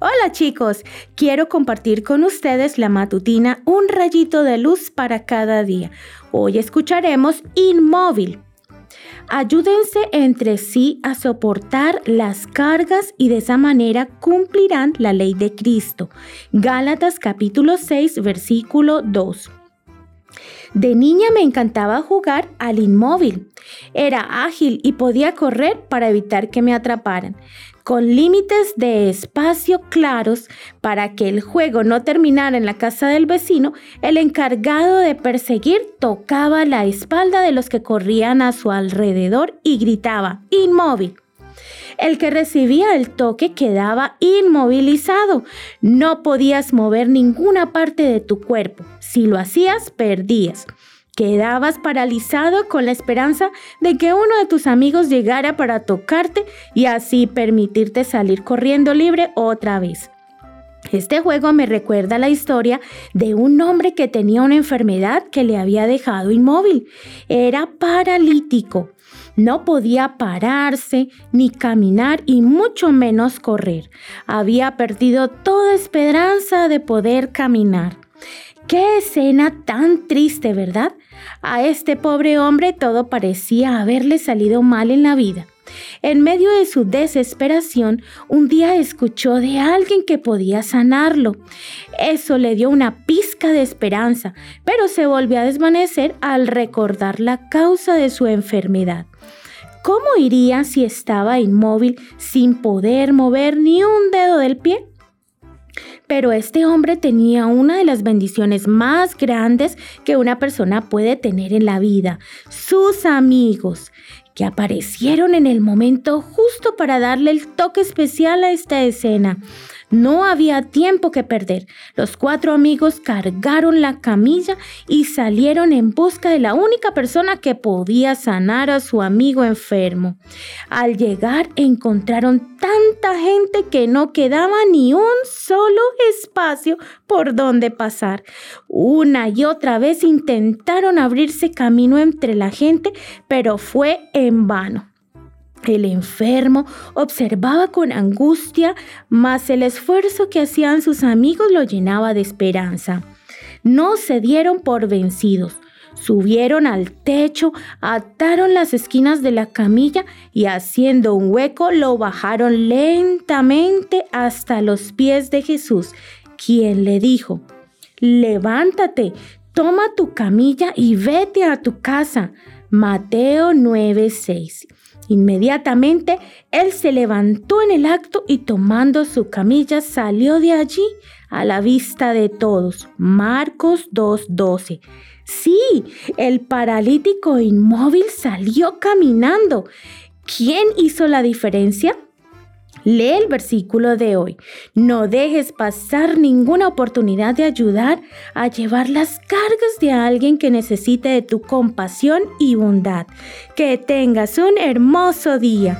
Hola chicos, quiero compartir con ustedes la matutina Un rayito de luz para cada día. Hoy escucharemos Inmóvil. Ayúdense entre sí a soportar las cargas y de esa manera cumplirán la ley de Cristo. Gálatas capítulo 6 versículo 2. De niña me encantaba jugar al inmóvil. Era ágil y podía correr para evitar que me atraparan con límites de espacio claros para que el juego no terminara en la casa del vecino, el encargado de perseguir tocaba la espalda de los que corrían a su alrededor y gritaba, inmóvil. El que recibía el toque quedaba inmovilizado. No podías mover ninguna parte de tu cuerpo. Si lo hacías, perdías. Quedabas paralizado con la esperanza de que uno de tus amigos llegara para tocarte y así permitirte salir corriendo libre otra vez. Este juego me recuerda la historia de un hombre que tenía una enfermedad que le había dejado inmóvil. Era paralítico. No podía pararse ni caminar y mucho menos correr. Había perdido toda esperanza de poder caminar. Qué escena tan triste, ¿verdad? A este pobre hombre todo parecía haberle salido mal en la vida. En medio de su desesperación, un día escuchó de alguien que podía sanarlo. Eso le dio una pizca de esperanza, pero se volvió a desvanecer al recordar la causa de su enfermedad. ¿Cómo iría si estaba inmóvil sin poder mover ni un dedo del pie? Pero este hombre tenía una de las bendiciones más grandes que una persona puede tener en la vida, sus amigos, que aparecieron en el momento justo para darle el toque especial a esta escena. No había tiempo que perder. Los cuatro amigos cargaron la camilla y salieron en busca de la única persona que podía sanar a su amigo enfermo. Al llegar encontraron tanta gente que no quedaba ni un solo espacio por donde pasar. Una y otra vez intentaron abrirse camino entre la gente, pero fue en vano. El enfermo observaba con angustia, mas el esfuerzo que hacían sus amigos lo llenaba de esperanza. No se dieron por vencidos. Subieron al techo, ataron las esquinas de la camilla y haciendo un hueco lo bajaron lentamente hasta los pies de Jesús, quien le dijo, levántate, toma tu camilla y vete a tu casa. Mateo 9:6. Inmediatamente él se levantó en el acto y tomando su camilla salió de allí a la vista de todos. Marcos 2.12. Sí, el paralítico inmóvil salió caminando. ¿Quién hizo la diferencia? Lee el versículo de hoy. No dejes pasar ninguna oportunidad de ayudar a llevar las cargas de alguien que necesite de tu compasión y bondad. Que tengas un hermoso día.